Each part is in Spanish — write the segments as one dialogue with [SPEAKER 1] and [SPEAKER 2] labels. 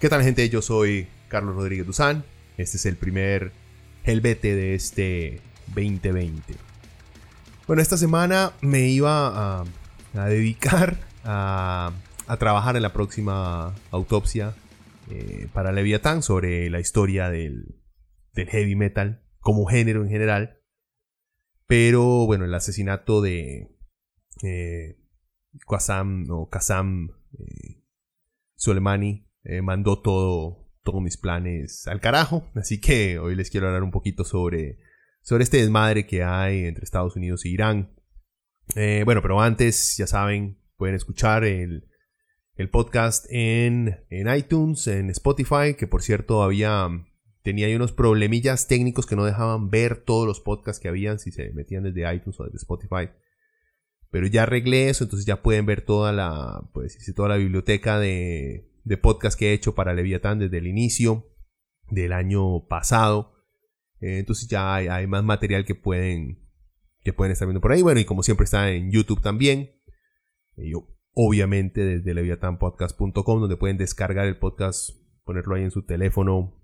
[SPEAKER 1] ¿Qué tal gente? Yo soy Carlos Rodríguez Duzán. Este es el primer Helvete de este 2020. Bueno, esta semana me iba a, dedicar a, trabajar en la próxima autopsia eh, para Leviatán sobre la historia del, heavy metal como género en general. Pero bueno, el asesinato de eh, Qasam o Kazam eh, Soleimani eh, mandó todo, todos mis planes al carajo. Así que hoy les quiero hablar un poquito sobre, sobre este desmadre que hay entre Estados Unidos e Irán. Eh, bueno, pero antes, ya saben, pueden escuchar el, podcast en, en, iTunes, en Spotify, que por cierto había, tenía ahí unos problemillas técnicos que no dejaban ver todos los podcasts que habían si se metían desde iTunes o desde Spotify. Pero ya arreglé eso, entonces ya pueden ver toda la, pues, toda la biblioteca de, de podcast que he hecho para Leviatán desde el inicio del año pasado. Eh, entonces ya hay, más material que pueden, que pueden estar viendo por ahí. Bueno, y como siempre está en YouTube también. Y obviamente desde leviatanpodcast.com donde pueden descargar el podcast, ponerlo ahí en su teléfono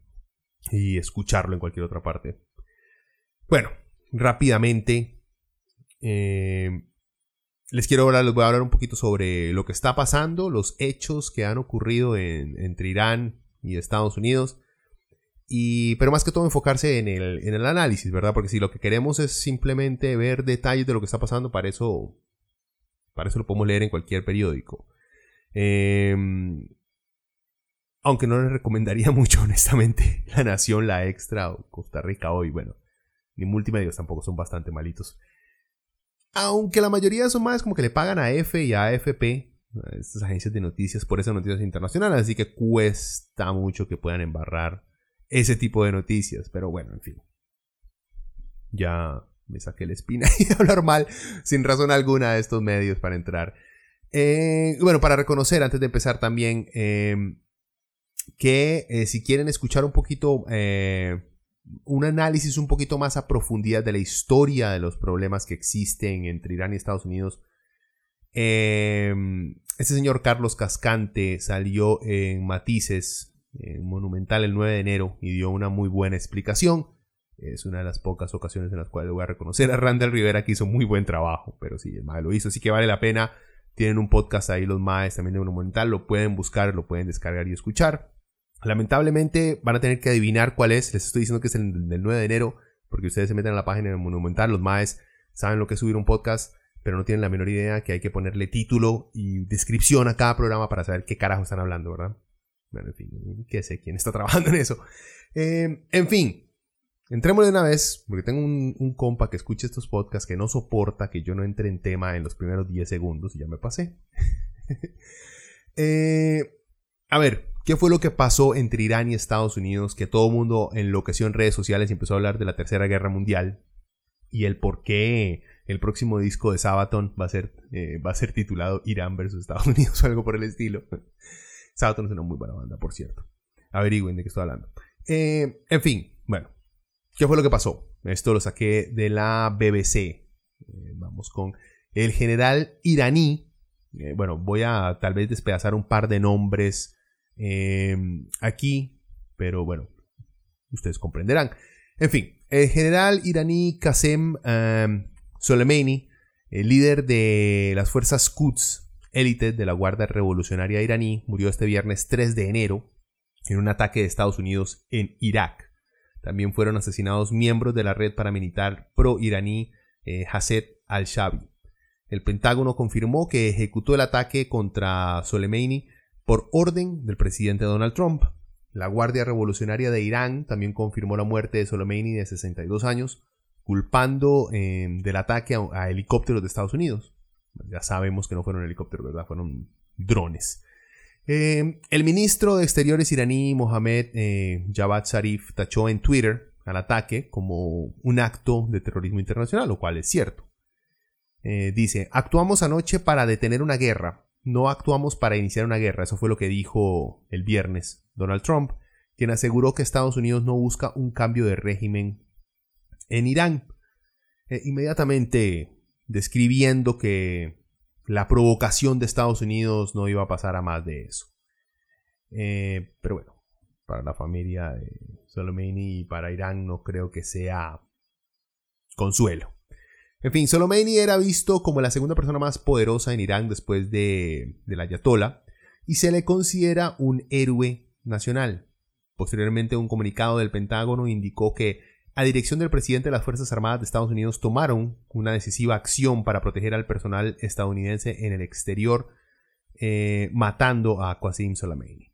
[SPEAKER 1] y escucharlo en cualquier otra parte. Bueno, rápidamente. Eh, les quiero hablar, les voy a hablar un poquito sobre lo que está pasando, los hechos que han ocurrido entre Irán y Estados Unidos. Y, pero más que todo enfocarse en el, en el análisis, ¿verdad? Porque si lo que queremos es simplemente ver detalles de lo que está pasando, para eso, para eso lo podemos leer en cualquier periódico. Em, aunque no les recomendaría mucho, honestamente, La Nación, La Extra o Costa Rica hoy, bueno, ni multimedios tampoco son bastante malitos. Aunque la mayoría son más como que le pagan a F y a AFP, estas agencias de noticias, por esas noticias internacionales, así que cuesta mucho que puedan embarrar ese tipo de noticias. Pero bueno, en fin. Ya me saqué la espina y hablar mal sin razón alguna de estos medios para entrar. Eh, bueno, para reconocer antes de empezar también em, que eh, si quieren escuchar un poquito eh, un análisis un poquito más a profundidad de la historia de los problemas que existen entre Irán y Estados Unidos. Em, este señor Carlos Cascante salió en Matices, en Monumental, el 9 de enero y dio una muy buena explicación. Es una de las pocas ocasiones en las cuales voy a reconocer a Randall Rivera que hizo muy buen trabajo, pero sí, el MAE lo hizo, así que vale la pena. Tienen un podcast ahí los MAES también de Monumental, lo pueden buscar, lo pueden descargar y escuchar. Lamentablemente van a tener que adivinar cuál es. Les estoy diciendo que es el del 9 de enero, porque ustedes se meten a la página de Monumental, los maes saben lo que es subir un podcast, pero no tienen la menor idea que hay que ponerle título y descripción a cada programa para saber qué carajo están hablando, ¿verdad? Bueno, en fin, qué sé quién está trabajando en eso. Eh, en fin, entremos de una vez, porque tengo un, un, compa que escucha estos podcasts que no soporta que yo no entre en tema en los primeros 10 segundos y ya me pasé. eh, a ver, ¿qué fue lo que pasó entre Irán y Estados Unidos? Que todo el mundo enloqueció en redes sociales y empezó a hablar de la Tercera Guerra Mundial. Y el por qué el próximo disco de Sabaton va a ser, eh, va a ser titulado Irán versus Estados Unidos o algo por el estilo. Sabaton es una muy buena banda, por cierto. Averigüen de qué estoy hablando. Eh, en fin, bueno. ¿Qué fue lo que pasó? Esto lo saqué de la BBC. Eh, vamos con el general iraní. bueno, voy a tal vez despedazar un par de nombres Em, aquí, pero bueno, ustedes comprenderán. En fin, el general iraní Qasem em, Soleimani, el líder de las fuerzas Quds, élite de la Guardia Revolucionaria iraní, murió este viernes 3 de enero en un ataque de Estados Unidos en Irak. También fueron asesinados miembros de la red paramilitar pro-iraní eh, Hasset al-Shabi. El Pentágono confirmó que ejecutó el ataque contra Soleimani por orden del presidente Donald Trump. La Guardia Revolucionaria de Irán también confirmó la muerte de Soleimani de 62 años, culpando em, del ataque a, helicópteros de Estados Unidos. Ya sabemos que no fueron helicópteros, ¿verdad? Fueron drones. Em, el ministro de Exteriores iraní, Mohamed eh, Javad Zarif, tachó en Twitter al ataque como un acto de terrorismo internacional, lo cual es cierto. Eh, dice, actuamos anoche para detener una guerra, no actuamos para iniciar una guerra. Eso fue lo que dijo el viernes Donald Trump, quien aseguró que Estados Unidos no busca un cambio de régimen en Irán. Eh, inmediatamente describiendo que la provocación de Estados Unidos no iba a pasar a más de eso. Eh, pero bueno, para la familia de Soleimani y para Irán no creo que sea consuelo. En fin, Soleimani era visto como la segunda persona más poderosa en Irán después de, la Ayatollah y se le considera un héroe nacional. Posteriormente, un comunicado del Pentágono indicó que, a dirección del presidente de las Fuerzas Armadas de Estados Unidos, tomaron una decisiva acción para proteger al personal estadounidense en el exterior, eh, matando a Qasim Soleimani.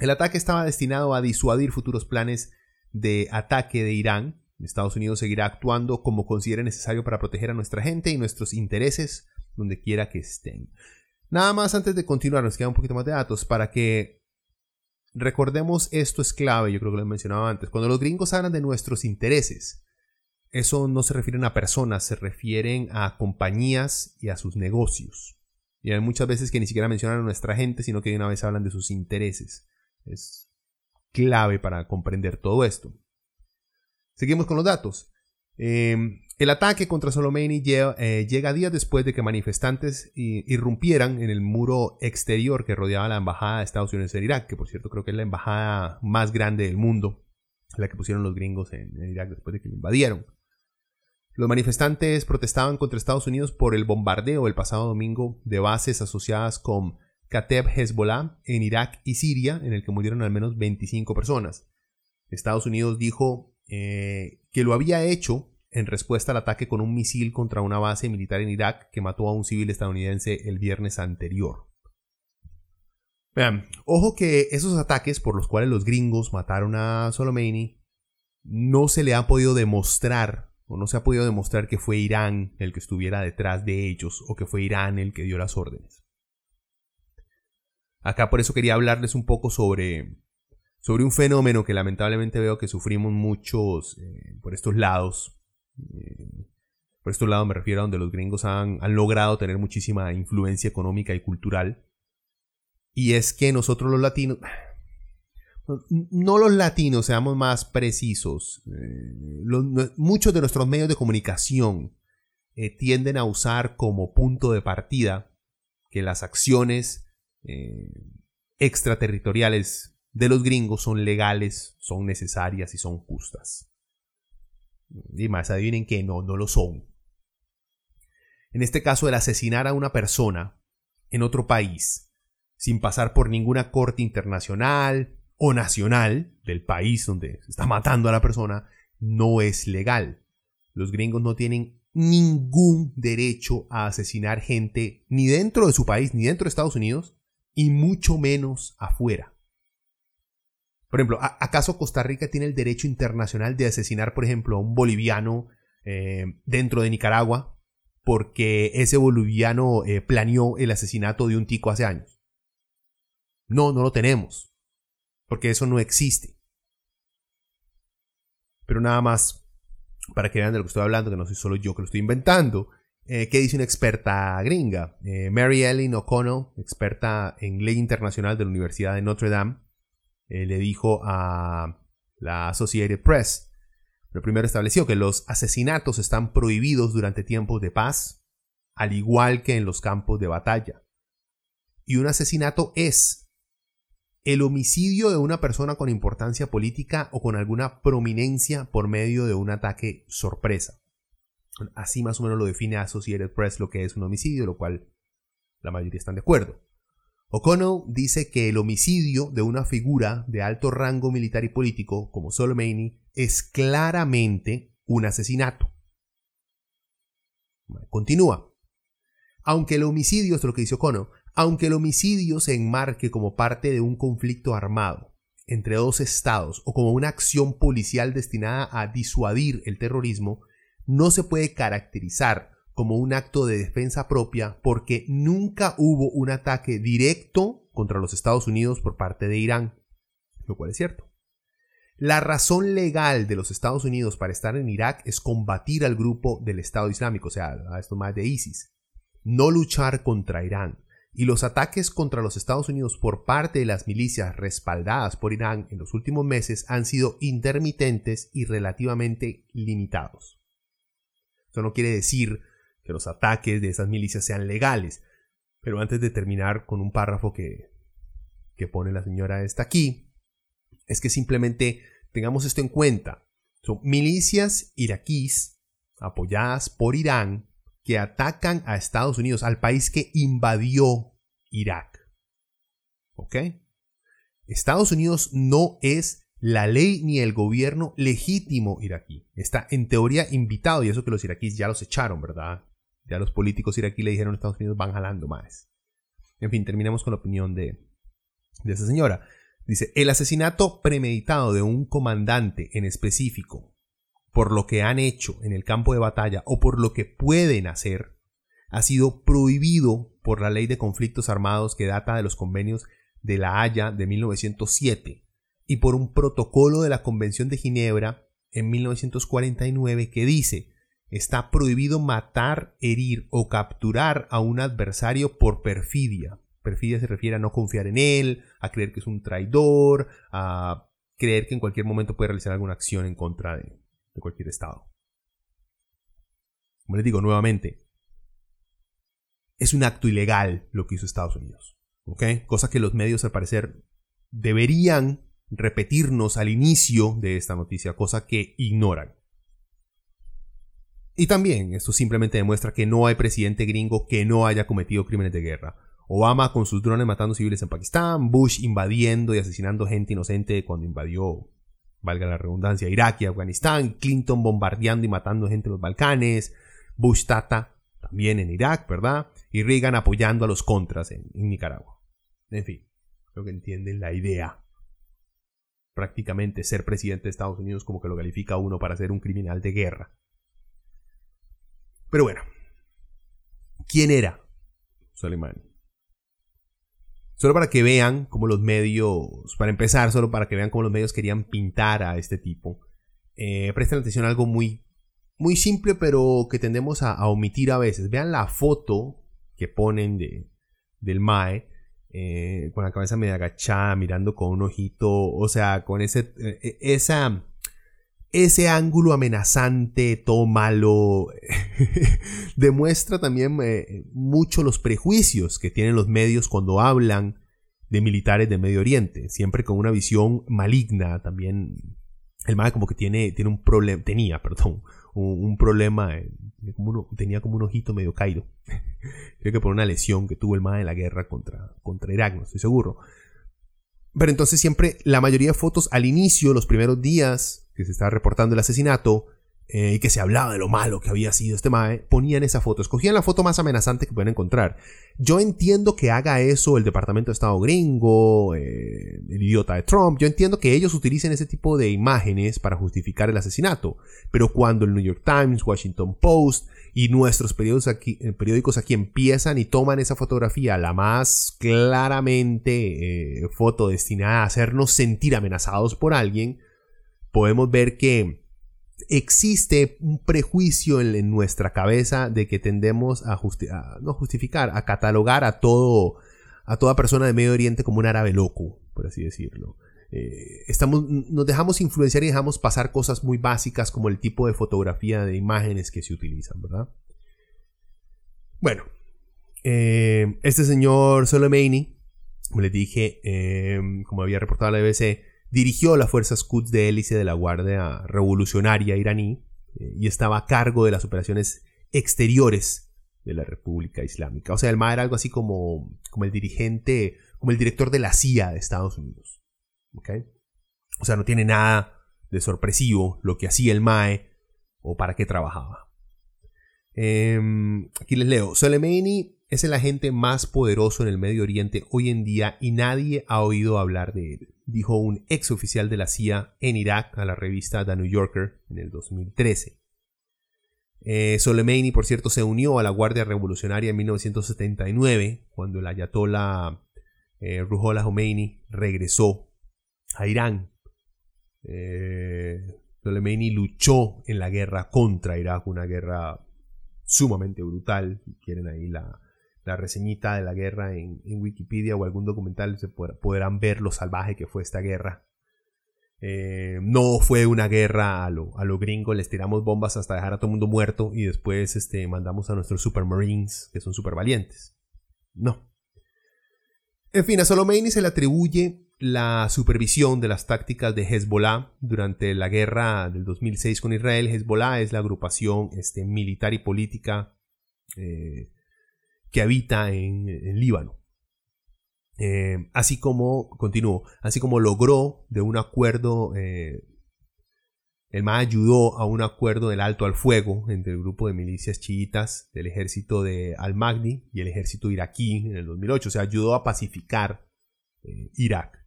[SPEAKER 1] El ataque estaba destinado a disuadir futuros planes de ataque de Irán, Estados Unidos seguirá actuando como considere necesario para proteger a nuestra gente y nuestros intereses donde quiera que estén. Nada más antes de continuar, nos queda un poquito más de datos para que recordemos esto es clave, yo creo que lo he mencionado antes. Cuando los gringos hablan de nuestros intereses, eso no se refieren a personas, se refieren a compañías y a sus negocios. Y hay muchas veces que ni siquiera mencionan a nuestra gente, sino que de una vez hablan de sus intereses. Es clave para comprender todo esto. Seguimos con los datos. Em, el ataque contra Soleimani eh, llega, días después de que manifestantes irrumpieran en el muro exterior que rodeaba la embajada de Estados Unidos en Irak, que por cierto creo que es la embajada más grande del mundo, la que pusieron los gringos en, Irak después de que lo invadieron. Los manifestantes protestaban contra Estados Unidos por el bombardeo el pasado domingo de bases asociadas con Kateb Hezbollah en Irak y Siria, en el que murieron al menos 25 personas. Estados Unidos dijo eh, que lo había hecho en respuesta al ataque con un misil contra una base militar en Irak que mató a un civil estadounidense el viernes anterior. Vean, ojo que esos ataques por los cuales los gringos mataron a Soleimani no se le ha podido demostrar o no se ha podido demostrar que fue Irán el que estuviera detrás de ellos o que fue Irán el que dio las órdenes. Acá por eso quería hablarles un poco sobre sobre un fenómeno que lamentablemente veo que sufrimos muchos eh, por estos lados. Eh, por estos lados me refiero a donde los gringos han, logrado tener muchísima influencia económica y cultural. Y es que nosotros los latinos, no los latinos, seamos más precisos, eh, muchos de nuestros medios de comunicación tienden a usar como punto de partida que las acciones extraterritoriales de los gringos son legales, son necesarias y son justas. Y más, adivinen que no, no lo son. En este caso, el asesinar a una persona en otro país, sin pasar por ninguna corte internacional o nacional del país donde se está matando a la persona, no es legal. Los gringos no tienen ningún derecho a asesinar gente ni dentro de su país, ni dentro de Estados Unidos, y mucho menos afuera. Por ejemplo, ¿acaso Costa Rica tiene el derecho internacional de asesinar, por ejemplo, a un boliviano eh, dentro de Nicaragua porque ese boliviano eh, planeó el asesinato de un tico hace años? No, no lo tenemos, porque eso no existe. Pero nada más, para que vean de lo que estoy hablando, que no soy solo yo que lo estoy inventando, eh, ¿qué dice una experta gringa? Mary Ellen O'Connell, experta en ley internacional de la Universidad de Notre Dame, eh, le dijo a la Associated Press, pero primero estableció que los asesinatos están prohibidos durante tiempos de paz, al igual que en los campos de batalla. Y un asesinato es el homicidio de una persona con importancia política o con alguna prominencia por medio de un ataque sorpresa. Así más o menos lo define Associated Press lo que es un homicidio, lo cual la mayoría están de acuerdo. O'Connell dice que el homicidio de una figura de alto rango militar y político como Soleimani es claramente un asesinato. Continúa. Aunque el homicidio, esto es lo que dice O'Connell, aunque el homicidio se enmarque como parte de un conflicto armado entre dos estados o como una acción policial destinada a disuadir el terrorismo, no se puede caracterizar como un acto de defensa propia porque nunca hubo un ataque directo contra los Estados Unidos por parte de Irán, lo cual es cierto. La razón legal de los Estados Unidos para estar en Irak es combatir al grupo del Estado Islámico, o sea, a esto más de ISIS, no luchar contra Irán. Y los ataques contra los Estados Unidos por parte de las milicias respaldadas por Irán en los últimos meses han sido intermitentes y relativamente limitados. Eso no quiere decir que los ataques de esas milicias sean legales. Pero antes de terminar con un párrafo que, que pone la señora esta aquí, es que simplemente tengamos esto en cuenta. Son milicias iraquíes apoyadas por Irán que atacan a Estados Unidos, al país que invadió Irak. ¿Ok? Estados Unidos no es la ley ni el gobierno legítimo iraquí. Está en teoría invitado y eso que los iraquíes ya los echaron, ¿verdad? Ya los políticos iraquíes le dijeron a Estados Unidos van jalando más. En fin, terminemos con la opinión de, de esa señora. Dice, el asesinato premeditado de un comandante en específico, por lo que han hecho en el campo de batalla o por lo que pueden hacer, ha sido prohibido por la ley de conflictos armados que data de los convenios de la Haya de 1907 y por un protocolo de la Convención de Ginebra en 1949 que dice está prohibido matar, herir o capturar a un adversario por perfidia. Perfidia se refiere a no confiar en él, a creer que es un traidor, a creer que en cualquier momento puede realizar alguna acción en contra de, cualquier Estado. Como les digo nuevamente, es un acto ilegal lo que hizo Estados Unidos. Cosa que los medios al parecer deberían repetirnos al inicio de esta noticia, cosa que ignoran. Y también esto simplemente demuestra que no hay presidente gringo que no haya cometido crímenes de guerra. Obama con sus drones matando civiles en Pakistán, Bush invadiendo y asesinando gente inocente cuando invadió, valga la redundancia, Irak y Afganistán, Clinton bombardeando y matando gente en los Balcanes, Bush Tata también en Irak, ¿verdad? Y Reagan apoyando a los contras en, Nicaragua. En fin, creo que entienden la idea. Prácticamente ser presidente de Estados Unidos como que lo califica a uno para ser un criminal de guerra. Pero bueno, ¿quién era Soleimani? Solo para que vean cómo los medios, para empezar, solo para que vean cómo los medios querían pintar a este tipo. Eh, presten atención a algo muy, muy simple, pero que tendemos a, omitir a veces. Vean la foto que ponen de, del Mae. Eh, con la cabeza medio agachada, mirando con un ojito, o sea, con ese, eh, esa, ese ángulo amenazante, todo malo, demuestra también eh, mucho los prejuicios que tienen los medios cuando hablan de militares de Medio Oriente, siempre con una visión maligna también. El MAE como que tiene, tiene un problema, tenía, perdón, un, problema, eh, tenía como un ojito medio caído. Creo que por una lesión que tuvo el MAE en la guerra contra, contra Irak, no estoy seguro. Pero entonces siempre la mayoría de fotos al inicio, los primeros días, que se estaba reportando el asesinato eh, y que se hablaba de lo malo que había sido este Mae, ponían esa foto, escogían la foto más amenazante que pueden encontrar. Yo entiendo que haga eso el Departamento de Estado gringo, eh, el idiota de Trump, yo entiendo que ellos utilicen ese tipo de imágenes para justificar el asesinato, pero cuando el New York Times, Washington Post y nuestros periódicos aquí, eh, periódicos aquí empiezan y toman esa fotografía, la más claramente foto destinada a hacernos sentir amenazados por alguien, podemos ver que existe un prejuicio en, nuestra cabeza de que tendemos a, no justificar, a catalogar a todo a toda persona de Medio Oriente como un árabe loco, por así decirlo. Eh, estamos, nos dejamos influenciar y dejamos pasar cosas muy básicas como el tipo de fotografía de imágenes que se utilizan, ¿verdad? Bueno, eh, este señor Soleimani, como les dije, eh, como había reportado la BBC, dirigió las fuerzas Quds de hélice de la Guardia Revolucionaria iraní eh, y estaba a cargo de las operaciones exteriores de la República Islámica. O sea, el MAE era algo así como, como el dirigente, como el director de la CIA de Estados Unidos. O sea, no tiene nada de sorpresivo lo que hacía el MAE o para qué trabajaba. Em, aquí les leo. Soleimani es el agente más poderoso en el Medio Oriente hoy en día y nadie ha oído hablar de él, dijo un ex oficial de la CIA en Irak a la revista The New Yorker en el 2013. Eh, Soleimani, por cierto, se unió a la Guardia Revolucionaria en 1979, cuando el ayatollah eh, Ruhollah Khomeini regresó a Irán. Eh, Soleimani luchó en la guerra contra Irak, una guerra sumamente brutal. Quieren ahí la, reseñita de la guerra en, Wikipedia o algún documental, se podrán ver lo salvaje que fue esta guerra. Eh, no fue una guerra a lo, a lo gringo, les tiramos bombas hasta dejar a todo el mundo muerto y después este, mandamos a nuestros supermarines, que son super valientes. No. En fin, a Solomeini se le atribuye la supervisión de las tácticas de Hezbollah durante la guerra del 2006 con Israel. Hezbollah es la agrupación este, militar y política eh, que habita en, Líbano. Eh, así como, continuó, así como logró de un acuerdo, eh, el MA ayudó a un acuerdo del alto al fuego entre el grupo de milicias chiitas del ejército de Al-Magni y el ejército iraquí en el 2008, o sea, ayudó a pacificar eh, Irak.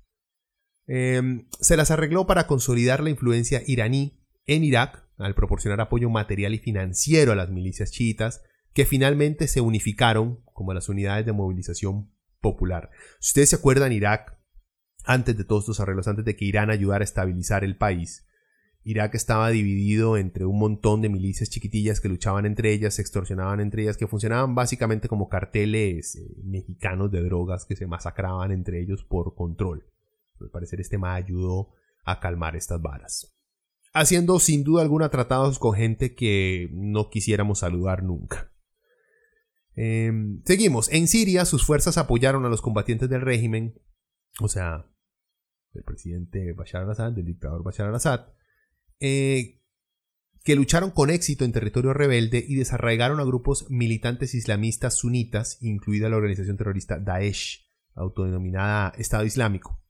[SPEAKER 1] se las arregló para consolidar la influencia iraní en Irak al proporcionar apoyo material y financiero a las milicias chiitas que finalmente se unificaron como las unidades de movilización popular. Si ustedes se acuerdan, Irak, antes de todos estos arreglos, antes de que Irán ayudara a estabilizar el país, Irak estaba dividido entre un montón de milicias chiquitillas que luchaban entre ellas, se extorsionaban entre ellas, que funcionaban básicamente como carteles eh, mexicanos de drogas que se masacraban entre ellos por control. Al parecer este MA ayudó a calmar estas varas. Haciendo sin duda alguna tratados con gente que no quisiéramos saludar nunca. Em, seguimos. En Siria, sus fuerzas apoyaron a los combatientes del régimen, o sea, del presidente Bashar al-Assad, del dictador Bashar al-Assad, eh, que lucharon con éxito en territorio rebelde y desarraigaron a grupos militantes islamistas sunitas, incluida la organización terrorista Daesh, autodenominada Estado Islámico.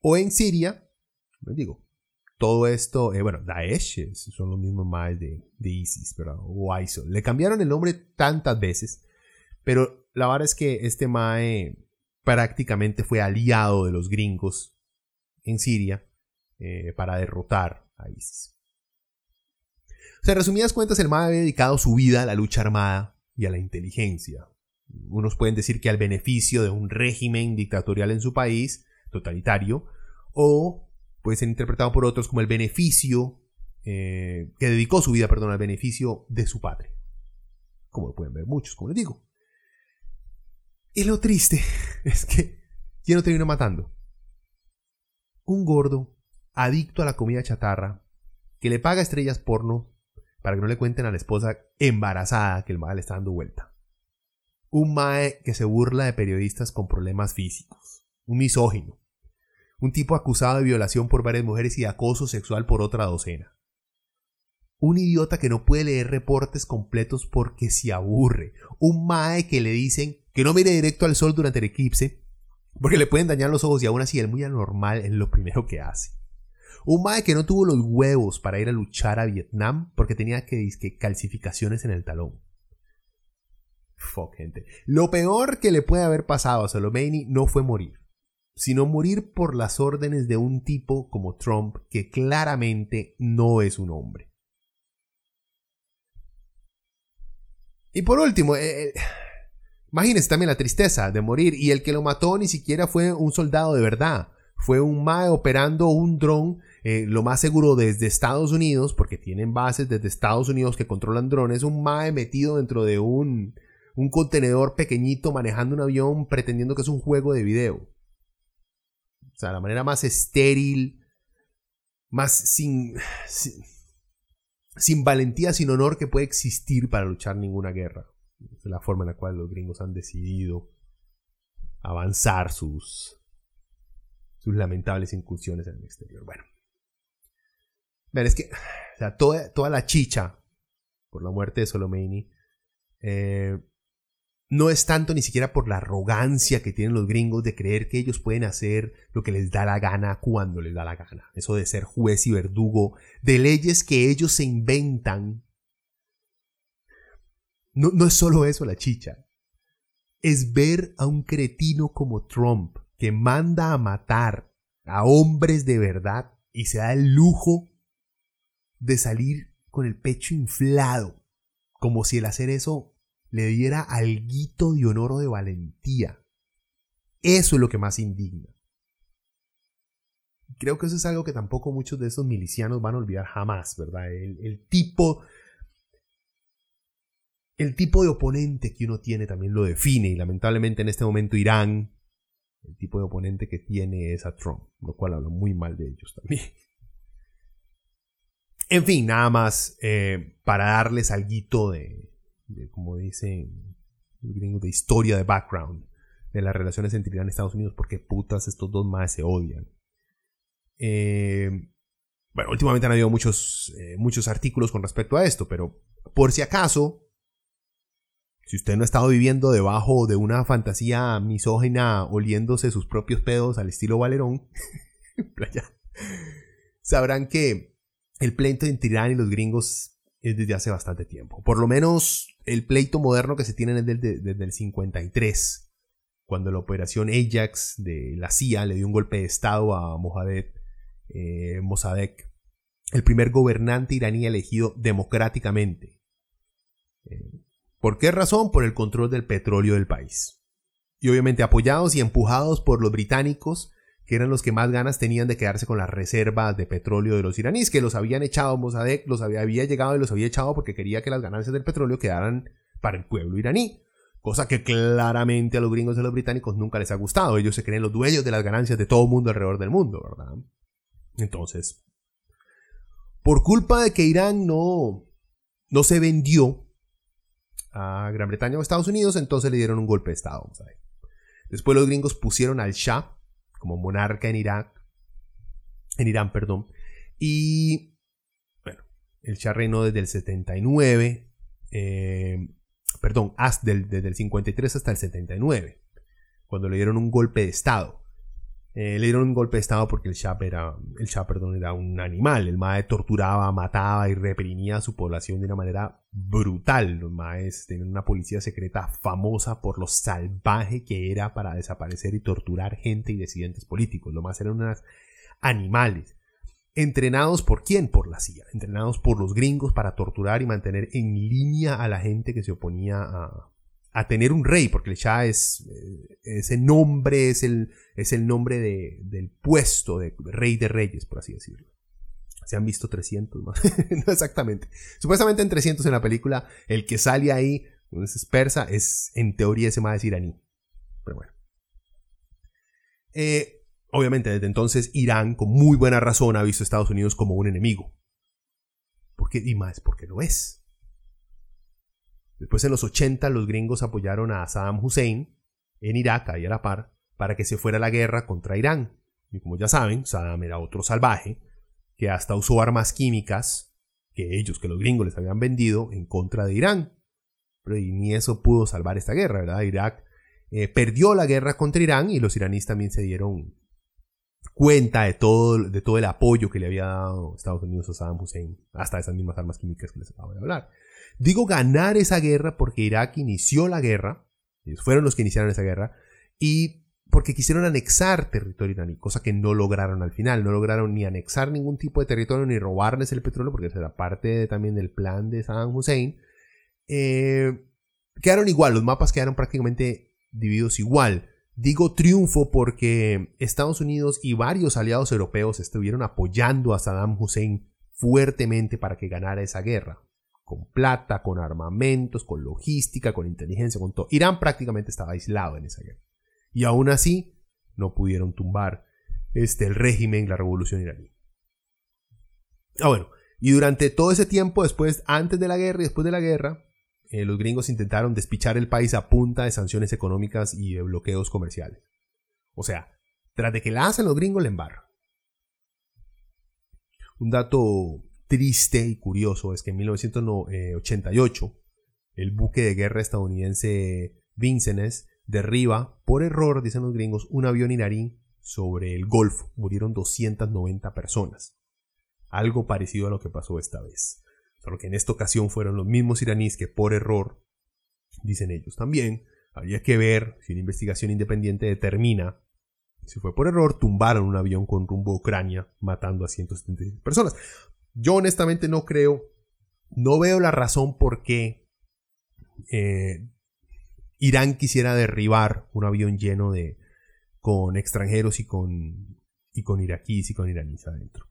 [SPEAKER 1] O en Siria, les digo, todo esto, eh, bueno, Daesh son los mismos más de, ISIS, pero, o ISIL. Le cambiaron el nombre tantas veces, pero la verdad es que este Mae prácticamente fue aliado de los gringos en Siria eh, para derrotar a ISIS. O sea, en resumidas cuentas, el Mae había dedicado su vida a la lucha armada y a la inteligencia. Unos pueden decir que al beneficio de un régimen dictatorial en su país, totalitario, o puede ser interpretado por otros como el beneficio, eh, que dedicó su vida, perdón, al beneficio de su padre. Como lo pueden ver muchos, como les digo. Y lo triste es que, ¿quién lo terminó matando? Un gordo, adicto a la comida chatarra, que le paga estrellas porno para que no le cuenten a la esposa embarazada que el mae le está dando vuelta. Un mae que se burla de periodistas con problemas físicos. Un misógino un tipo acusado de violación por varias mujeres y de acoso sexual por otra docena. Un idiota que no puede leer reportes completos porque se aburre. Un mae que le dicen que no mire directo al sol durante el eclipse porque le pueden dañar los ojos y aún así él muy anormal es lo primero que hace. Un mae que no tuvo los huevos para ir a luchar a Vietnam porque tenía que, que calcificaciones en el talón. Fuck, gente. Lo peor que le puede haber pasado a Soleimani no fue morir sino morir por las órdenes de un tipo como Trump que claramente no es un hombre. Y por último, eh, eh, imagínense también la tristeza de morir y el que lo mató ni siquiera fue un soldado de verdad, fue un MAE operando un dron, eh, lo más seguro desde Estados Unidos, porque tienen bases desde Estados Unidos que controlan drones, un MAE metido dentro de un, un contenedor pequeñito manejando un avión pretendiendo que es un juego de video. O sea, la manera más estéril, más sin, sin, valentía, sin honor que puede existir para luchar ninguna guerra. Es la forma en la cual los gringos han decidido avanzar sus, sus lamentables incursiones en el exterior. Bueno. Vean, es que toda, toda la chicha por la muerte de Solomeni eh, no es tanto ni siquiera por la arrogancia que tienen los gringos de creer que ellos pueden hacer lo que les da la gana cuando les da la gana. Eso de ser juez y verdugo de leyes que ellos se inventan no, no es solo eso la chicha. Es ver a un cretino como Trump que manda a matar a hombres de verdad y se da el lujo de salir con el pecho inflado, como si el hacer eso le diera alguito de honor o de valentía. Eso es lo que más indigna. Creo que eso es algo que tampoco muchos de estos milicianos van a olvidar jamás, ¿verdad? El, tipo. El tipo de oponente que uno tiene también lo define. Y lamentablemente en este momento Irán, el tipo de oponente que tiene es a Trump, lo cual habla muy mal de ellos también. En fin, nada más eh, para darles algo de, de, como dicen los gringos, de historia, de background de las relaciones entre Irán y Estados Unidos, porque putas estos dos más se odian. Eh, bueno, últimamente han habido muchos, eh, muchos artículos con respecto a esto, pero por si acaso, si usted no ha estado viviendo debajo de una fantasía misógina oliéndose sus propios pedos al estilo Valerón, sabrán que el pleito entre Irán y los gringos es desde hace bastante tiempo. Por lo menos el pleito moderno que se tiene es desde, el 53, cuando la operación Ajax de la CIA le dio un golpe de estado a Mohamed eh, Mossadegh, el primer gobernante iraní elegido democráticamente. Eh, ¿Por qué razón? Por el control del petróleo del país. Y obviamente apoyados y empujados por los británicos, que eran los que más ganas tenían de quedarse con las reservas de petróleo de los iraníes, que los habían echado, Mossadegh los había, llegado y los había echado porque quería que las ganancias del petróleo quedaran para el pueblo iraní. Cosa que claramente a los gringos y a los británicos nunca les ha gustado. Ellos se creen los dueños de las ganancias de todo el mundo alrededor del mundo, ¿verdad? Entonces, por culpa de que Irán no, no se vendió a Gran Bretaña o Estados Unidos, entonces le dieron un golpe de Estado. Después los gringos pusieron al Shah como monarca en Irak, en Irán, perdón, y bueno, el Shah reinó desde el 79, eh, perdón, hasta desde el 53 hasta el 79, cuando le dieron un golpe de Estado. Eh, le dieron un golpe de estado porque el Shah era, el Shah, era un animal. El Mae torturaba, mataba y reprimía a su población de una manera brutal. Los Maes tenían una policía secreta famosa por lo salvaje que era para desaparecer y torturar gente y disidentes políticos. Los más eran unos animales. ¿Entrenados por quién? Por la CIA. Entrenados por los gringos para torturar y mantener en línea a la gente que se oponía a, a tener un rey, porque el Shah es eh, ese nombre, es el, es el nombre de, del puesto de rey de reyes, por así decirlo. Se han visto 300 más. no exactamente. Supuestamente en 300 en la película, el que sale ahí, es persa, es en teoría ese más iraní. Pero bueno. Eh, obviamente desde entonces Irán, con muy buena razón, ha visto a Estados Unidos como un enemigo. ¿Por qué? Y más porque lo es. Después en los 80 los gringos apoyaron a Saddam Hussein en Irak y a la par para que se fuera a la guerra contra Irán. Y como ya saben, Saddam era otro salvaje que hasta usó armas químicas que ellos, que los gringos les habían vendido en contra de Irán. Pero ni eso pudo salvar esta guerra, ¿verdad? Irak eh, perdió la guerra contra Irán y los iraníes también se dieron cuenta de todo, de todo el apoyo que le había dado Estados Unidos a Saddam Hussein, hasta esas mismas armas químicas que les acabo de hablar. Digo ganar esa guerra porque Irak inició la guerra, fueron los que iniciaron esa guerra, y porque quisieron anexar territorio iraní, cosa que no lograron al final, no lograron ni anexar ningún tipo de territorio ni robarles el petróleo, porque era parte también del plan de Saddam Hussein. Eh, quedaron igual, los mapas quedaron prácticamente divididos igual. Digo triunfo porque Estados Unidos y varios aliados europeos estuvieron apoyando a Saddam Hussein fuertemente para que ganara esa guerra con plata, con armamentos, con logística, con inteligencia, con todo. Irán prácticamente estaba aislado en esa guerra. Y aún así, no pudieron tumbar este, el régimen, la revolución iraní. Ah, bueno, y durante todo ese tiempo, después, antes de la guerra y después de la guerra, eh, los gringos intentaron despichar el país a punta de sanciones económicas y de bloqueos comerciales. O sea, tras de que la hacen los gringos, le embarran. Un dato triste y curioso es que en 1988 el buque de guerra estadounidense Vincennes derriba por error, dicen los gringos, un avión iraní sobre el Golfo. Murieron 290 personas. Algo parecido a lo que pasó esta vez. Solo que en esta ocasión fueron los mismos iraníes que por error dicen ellos. También habría que ver si una investigación independiente determina si fue por error, tumbaron un avión con rumbo a Ucrania, matando a 176 personas. Yo honestamente no creo, no veo la razón por qué eh, Irán quisiera derribar un avión lleno de con extranjeros y con y con iraquíes y con iraníes adentro.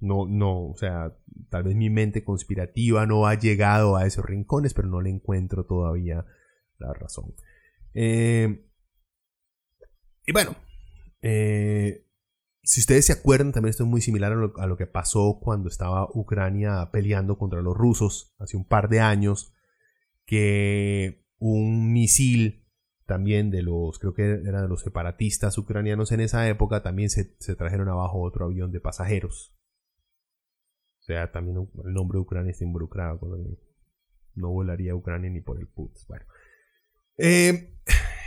[SPEAKER 1] No, no, o sea, tal vez mi mente conspirativa no ha llegado a esos rincones, pero no le encuentro todavía la razón. Eh, y bueno, eh, si ustedes se acuerdan, también esto es muy similar a lo, que pasó cuando estaba Ucrania peleando contra los rusos hace un par de años, que un misil también de los, creo que eran de los separatistas ucranianos en esa época, también se, trajeron abajo otro avión de pasajeros. O sea, también el nombre de Ucrania está involucrado. No volaría Ucrania ni por el PUTS. Bueno. Eh,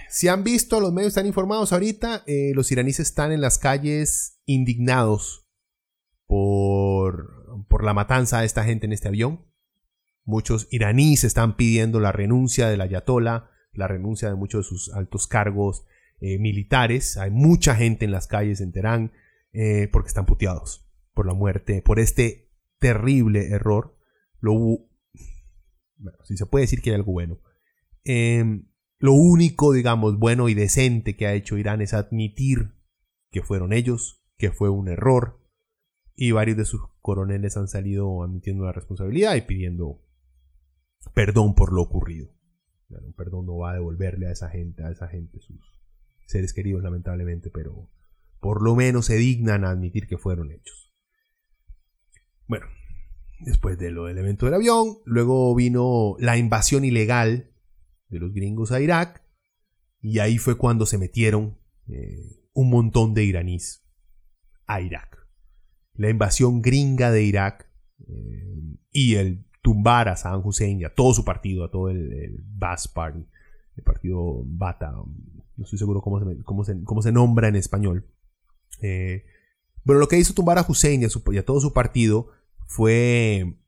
[SPEAKER 1] si han visto, los medios están informados ahorita, eh, los iraníes están en las calles indignados por, por la matanza de esta gente en este avión. Muchos iraníes están pidiendo la renuncia del ayatollah, la renuncia de muchos de sus altos cargos eh, militares. Hay mucha gente en las calles en Teherán eh, porque están puteados por la muerte, por este terrible error. Lo, bueno, si se puede decir que hay algo bueno. Eh, lo único, digamos, bueno y decente que ha hecho Irán es admitir que fueron ellos, que fue un error, y varios de sus coroneles han salido admitiendo la responsabilidad y pidiendo perdón por lo ocurrido. un perdón no va a devolverle a esa gente, a esa gente sus seres queridos lamentablemente, pero por lo menos se dignan a admitir que fueron hechos. Bueno, después de lo del evento del avión, luego vino la invasión ilegal de los gringos a Irak. Y ahí fue cuando se metieron eh, un montón de iraníes a Irak. La invasión gringa de Irak eh, y el tumbar a Saddam Hussein y a todo su partido, a todo el, el Party, el partido Bata, no estoy seguro cómo se, cómo se, nombra en español. Eh, bueno, lo que hizo tumbar a Hussein y a todo su partido fue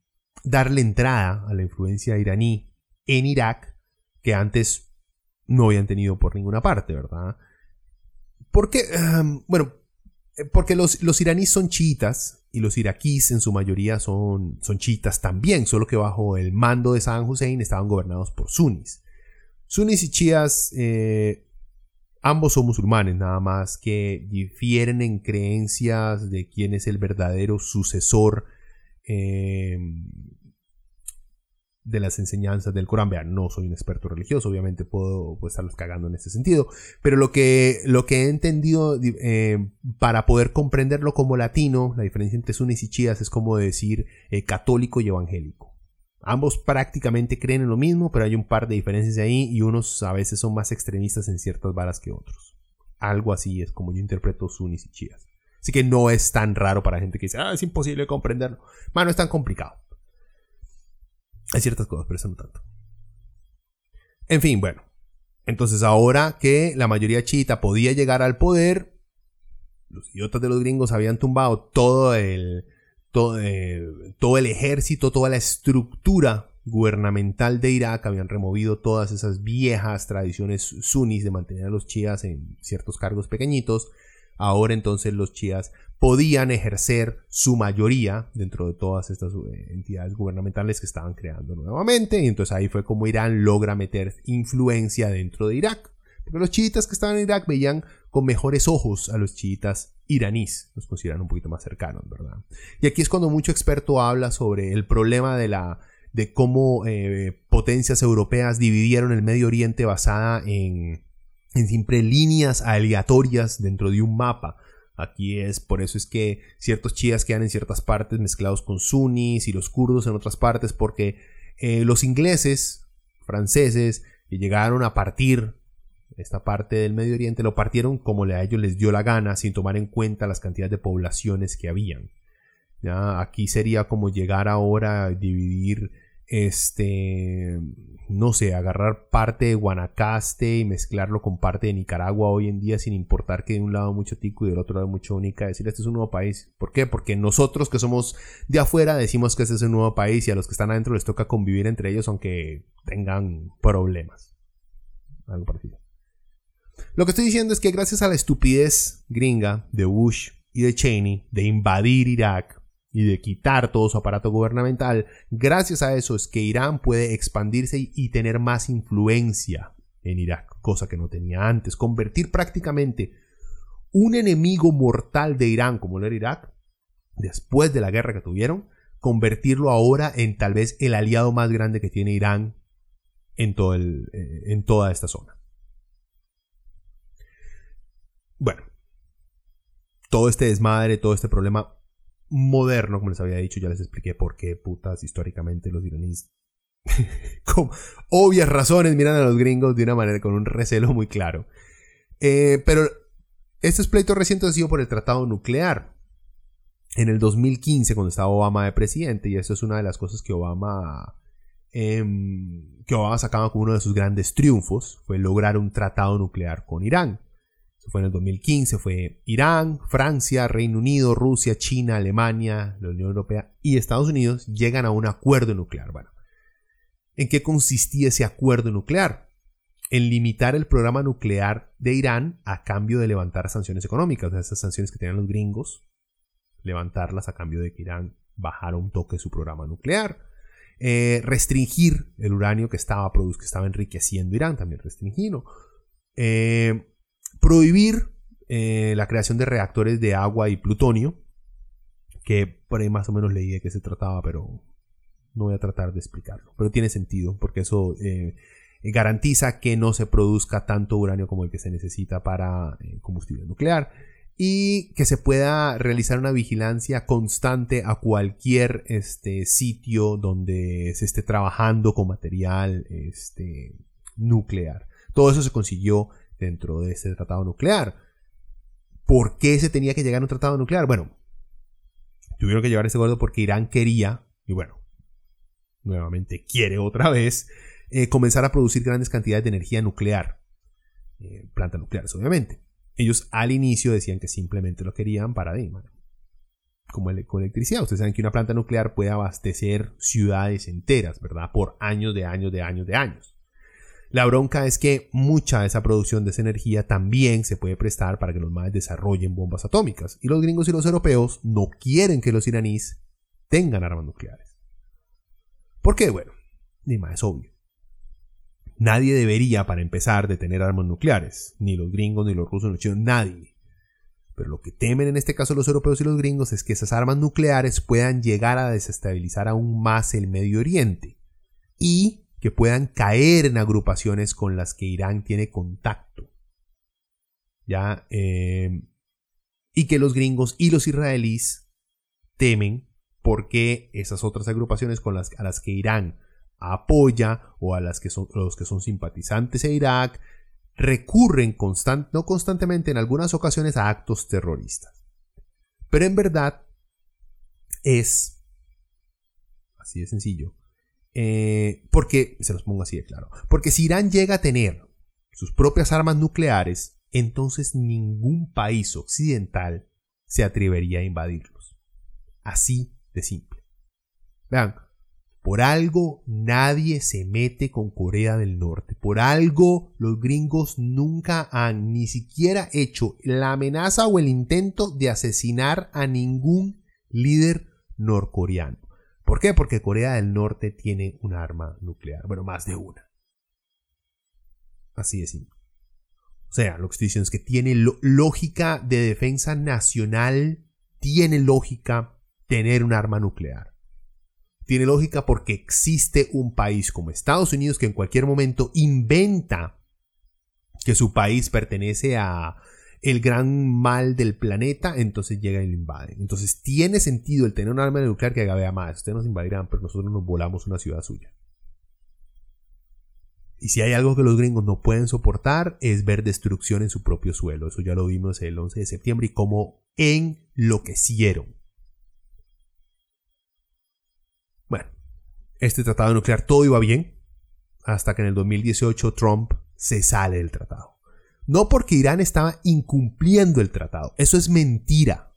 [SPEAKER 1] darle entrada a la influencia iraní en Irak que antes no habían tenido por ninguna parte, ¿verdad? Porque, em, bueno, eh, porque los, iraníes son chiitas y los iraquíes en su mayoría son, son chiitas también, solo que bajo el mando de Saddam Hussein estaban gobernados por sunnis. Sunnis y chiías, eh, ambos son musulmanes, nada más que difieren en creencias de quién es el verdadero sucesor eh, de las enseñanzas del Corán. Vean, no soy un experto religioso, obviamente puedo pues, estarlos cagando en ese sentido, pero lo que, lo que he entendido eh, para poder comprenderlo como latino, la diferencia entre sunis y chias es como decir eh, católico y evangélico. Ambos prácticamente creen en lo mismo, pero hay un par de diferencias ahí y unos a veces son más extremistas en ciertas varas que otros. Algo así es como yo interpreto sunis y chias. Así que no es tan raro para gente que dice, ah, es imposible comprenderlo. Bueno, es tan complicado. Hay ciertas cosas, pero eso no tanto. En fin, bueno. Entonces ahora que la mayoría chiita podía llegar al poder, los idiotas de los gringos habían tumbado todo el, todo, eh, todo el ejército, toda la estructura gubernamental de Irak, habían removido todas esas viejas tradiciones sunis de mantener a los chiías en ciertos cargos pequeñitos. Ahora entonces los chiías podían ejercer su mayoría dentro de todas estas eh, entidades gubernamentales que estaban creando nuevamente. Y entonces ahí fue como Irán logra meter influencia dentro de Irak. Porque los chiitas que estaban en Irak veían con mejores ojos a los chiitas iraníes, los consideran un poquito más cercanos, ¿verdad? Y aquí es cuando mucho experto habla sobre el problema de la de cómo eh, potencias europeas dividieron el Medio Oriente basada en, en siempre líneas aleatorias dentro de un mapa Aquí es, por eso es que ciertos chiías quedan en ciertas partes mezclados con sunnis y los kurdos en otras partes, porque eh, los ingleses, franceses, que llegaron a partir esta parte del Medio Oriente, lo partieron como a ellos les dio la gana, sin tomar en cuenta las cantidades de poblaciones que habían. ¿Ya? Aquí sería como llegar ahora a dividir este, no sé, agarrar parte de Guanacaste y mezclarlo con parte de Nicaragua hoy en día sin importar que de un lado mucho tico y del otro lado mucho única, decir este es un nuevo país. ¿Por qué? Porque nosotros que somos de afuera decimos que este es un nuevo país y a los que están adentro les toca convivir entre ellos aunque tengan problemas. Algo parecido. Lo que estoy diciendo es que gracias a la estupidez gringa de Bush y de Cheney de invadir Irak, y de quitar todo su aparato gubernamental, gracias a eso es que Irán puede expandirse y tener más influencia en Irak, cosa que no tenía antes, convertir prácticamente un enemigo mortal de Irán como lo era Irak, después de la guerra que tuvieron, convertirlo ahora en tal vez el aliado más grande que tiene Irán en, todo eh, en toda esta zona. Bueno, todo este desmadre, todo este problema moderno, como les había dicho, ya les expliqué por qué putas históricamente los iraníes, con obvias razones, miran a los gringos de una manera con un recelo muy claro. Eh, pero estos pleitos recientes han sido por el tratado nuclear. En el 2015, cuando estaba Obama de presidente, y eso es una de las cosas que Obama, em, que Obama sacaba como uno de sus grandes triunfos, fue lograr un tratado nuclear con Irán fue en el 2015, fue Irán, Francia, Reino Unido, Rusia, China, Alemania, la Unión Europea y Estados Unidos llegan a un acuerdo nuclear. Bueno, ¿en qué consistía ese acuerdo nuclear? En limitar el programa nuclear de Irán a cambio de levantar sanciones económicas, esas sanciones que tenían los gringos, levantarlas a cambio de que Irán bajara un toque su programa nuclear. Eh, restringir el uranio que estaba, que estaba enriqueciendo Irán, también restringido. Eh, prohibir eh, la creación de reactores de agua y plutonio, que por ahí más o menos leí de qué se trataba, pero no voy a tratar de explicarlo. Pero tiene sentido, porque eso eh, garantiza que no se produzca tanto uranio como el que se necesita para eh, combustible nuclear y que se pueda realizar una vigilancia constante a cualquier este, sitio donde se esté trabajando con material este, nuclear. Todo eso se consiguió dentro de ese tratado nuclear. ¿Por qué se tenía que llegar a un tratado nuclear? Bueno, tuvieron que llevar ese acuerdo porque Irán quería, y bueno, nuevamente quiere otra vez, eh, comenzar a producir grandes cantidades de energía nuclear. Eh, plantas nucleares, obviamente. Ellos al inicio decían que simplemente lo querían para de, como con electricidad. Ustedes saben que una planta nuclear puede abastecer ciudades enteras, ¿verdad? Por años de años de años de años. La bronca es que mucha de esa producción de esa energía también se puede prestar para que los maes desarrollen bombas atómicas. Y los gringos y los europeos no quieren que los iraníes tengan armas nucleares. ¿Por qué? Bueno, ni más es obvio. Nadie debería, para empezar, de tener armas nucleares. Ni los gringos, ni los rusos, ni los chinos, nadie. Pero lo que temen en este caso los europeos y los gringos es que esas armas nucleares puedan llegar a desestabilizar aún más el Medio Oriente. Y que puedan caer en agrupaciones con las que Irán tiene contacto. ¿Ya? Eh, y que los gringos y los israelíes temen porque esas otras agrupaciones con las, a las que Irán apoya o a las que son, los que son simpatizantes de Irak recurren no constantemente en algunas ocasiones a actos terroristas. Pero en verdad es así de sencillo eh, porque, se los pongo así de claro, porque si Irán llega a tener sus propias armas nucleares, entonces ningún país occidental se atrevería a invadirlos. Así de simple. Vean, por algo nadie se mete con Corea del Norte. Por algo los gringos nunca han ni siquiera hecho la amenaza o el intento de asesinar a ningún líder norcoreano. ¿Por qué? Porque Corea del Norte tiene un arma nuclear. Bueno, más de una. Así de simple. O sea, lo que estoy diciendo es que tiene lógica de defensa nacional, tiene lógica tener un arma nuclear. Tiene lógica porque existe un país como Estados Unidos que en cualquier momento inventa que su país pertenece a el gran mal del planeta, entonces llega y lo invade. Entonces tiene sentido el tener un arma nuclear que haga, más, ustedes nos invadirán, pero nosotros nos volamos una ciudad suya. Y si hay algo que los gringos no pueden soportar es ver destrucción en su propio suelo. Eso ya lo vimos el 11 de septiembre y cómo enloquecieron. Bueno, este tratado nuclear todo iba bien, hasta que en el 2018 Trump se sale del tratado. No porque Irán estaba incumpliendo el tratado, eso es mentira.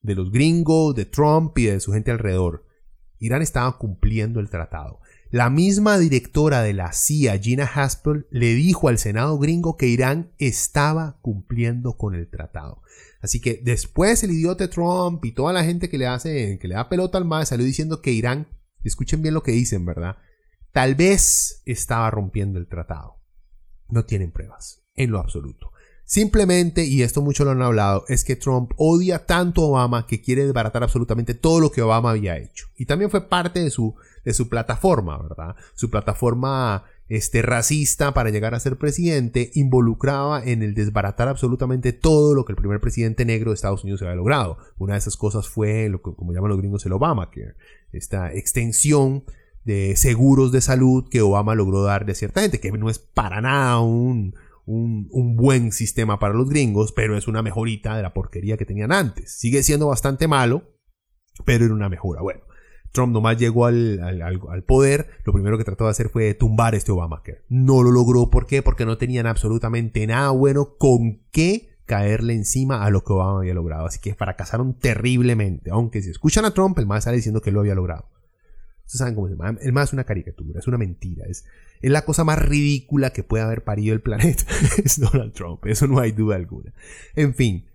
[SPEAKER 1] De los gringos, de Trump y de su gente alrededor. Irán estaba cumpliendo el tratado. La misma directora de la CIA, Gina Haspel, le dijo al Senado gringo que Irán estaba cumpliendo con el tratado. Así que después el idiota Trump y toda la gente que le hace, que le da pelota al mar, salió diciendo que Irán, escuchen bien lo que dicen, ¿verdad? Tal vez estaba rompiendo el tratado. No tienen pruebas, en lo absoluto. Simplemente, y esto mucho lo han hablado, es que Trump odia tanto a Obama que quiere desbaratar absolutamente todo lo que Obama había hecho. Y también fue parte de su, de su plataforma, ¿verdad? Su plataforma este, racista para llegar a ser presidente involucraba en el desbaratar absolutamente todo lo que el primer presidente negro de Estados Unidos había logrado. Una de esas cosas fue lo que, como llaman los gringos, el Obamacare, esta extensión de seguros de salud que Obama logró dar de cierta gente, que no es para nada un, un, un, buen sistema para los gringos, pero es una mejorita de la porquería que tenían antes. Sigue siendo bastante malo, pero era una mejora. Bueno, Trump nomás llegó al, al, poder, lo primero que trató de hacer fue tumbar este Obamacare. No lo logró, ¿por qué? Porque no tenían absolutamente nada bueno con qué caerle encima a lo que Obama había logrado. Así que fracasaron terriblemente. Aunque si escuchan a Trump, el más sale diciendo que lo había logrado. Ustedes saben cómo es el El es una caricatura, es una mentira. Es, es la cosa más ridícula que puede haber parido el planeta. es Donald Trump, eso no hay duda alguna. En fin,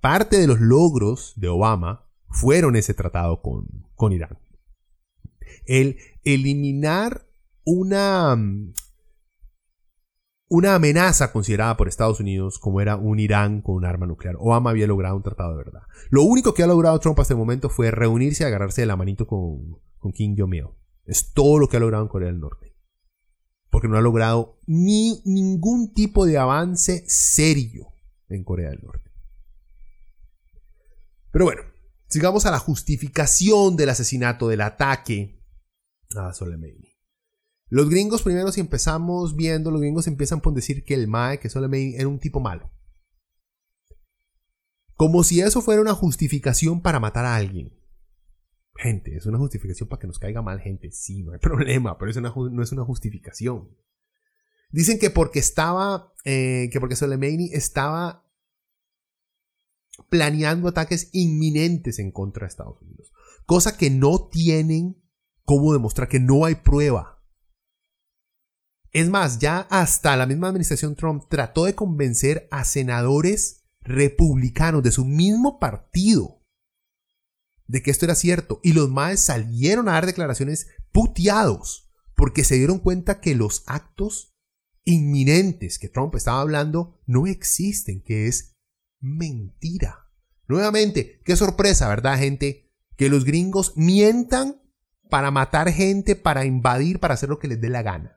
[SPEAKER 1] parte de los logros de Obama fueron ese tratado con, con Irán el eliminar una, una amenaza considerada por Estados Unidos como era un Irán con un arma nuclear. Obama había logrado un tratado de verdad. Lo único que ha logrado Trump hasta el momento fue reunirse y agarrarse de la manito con, Kim Jong-il. Es todo lo que ha logrado en Corea del Norte. Porque no ha logrado ni ningún tipo de avance serio en Corea del Norte. Pero bueno, sigamos a la justificación del asesinato, del ataque a Soleimani. Los gringos primero si empezamos viendo, los gringos empiezan por decir que el Mae, que Soleimani era un tipo malo. Como si eso fuera una justificación para matar a alguien. Gente, es una justificación para que nos caiga mal gente. Sí, no hay problema, pero eso no es una justificación. Dicen que porque estaba, eh, que porque Soleimani estaba planeando ataques inminentes en contra de Estados Unidos. Cosa que no tienen cómo demostrar que no hay prueba. Es más, ya hasta la misma administración Trump trató de convencer a senadores republicanos de su mismo partido de que esto era cierto. Y los más salieron a dar declaraciones puteados porque se dieron cuenta que los actos inminentes que Trump estaba hablando no existen, que es mentira. Nuevamente, qué sorpresa, ¿verdad, gente? Que los gringos mientan para matar gente, para invadir, para hacer lo que les dé la gana.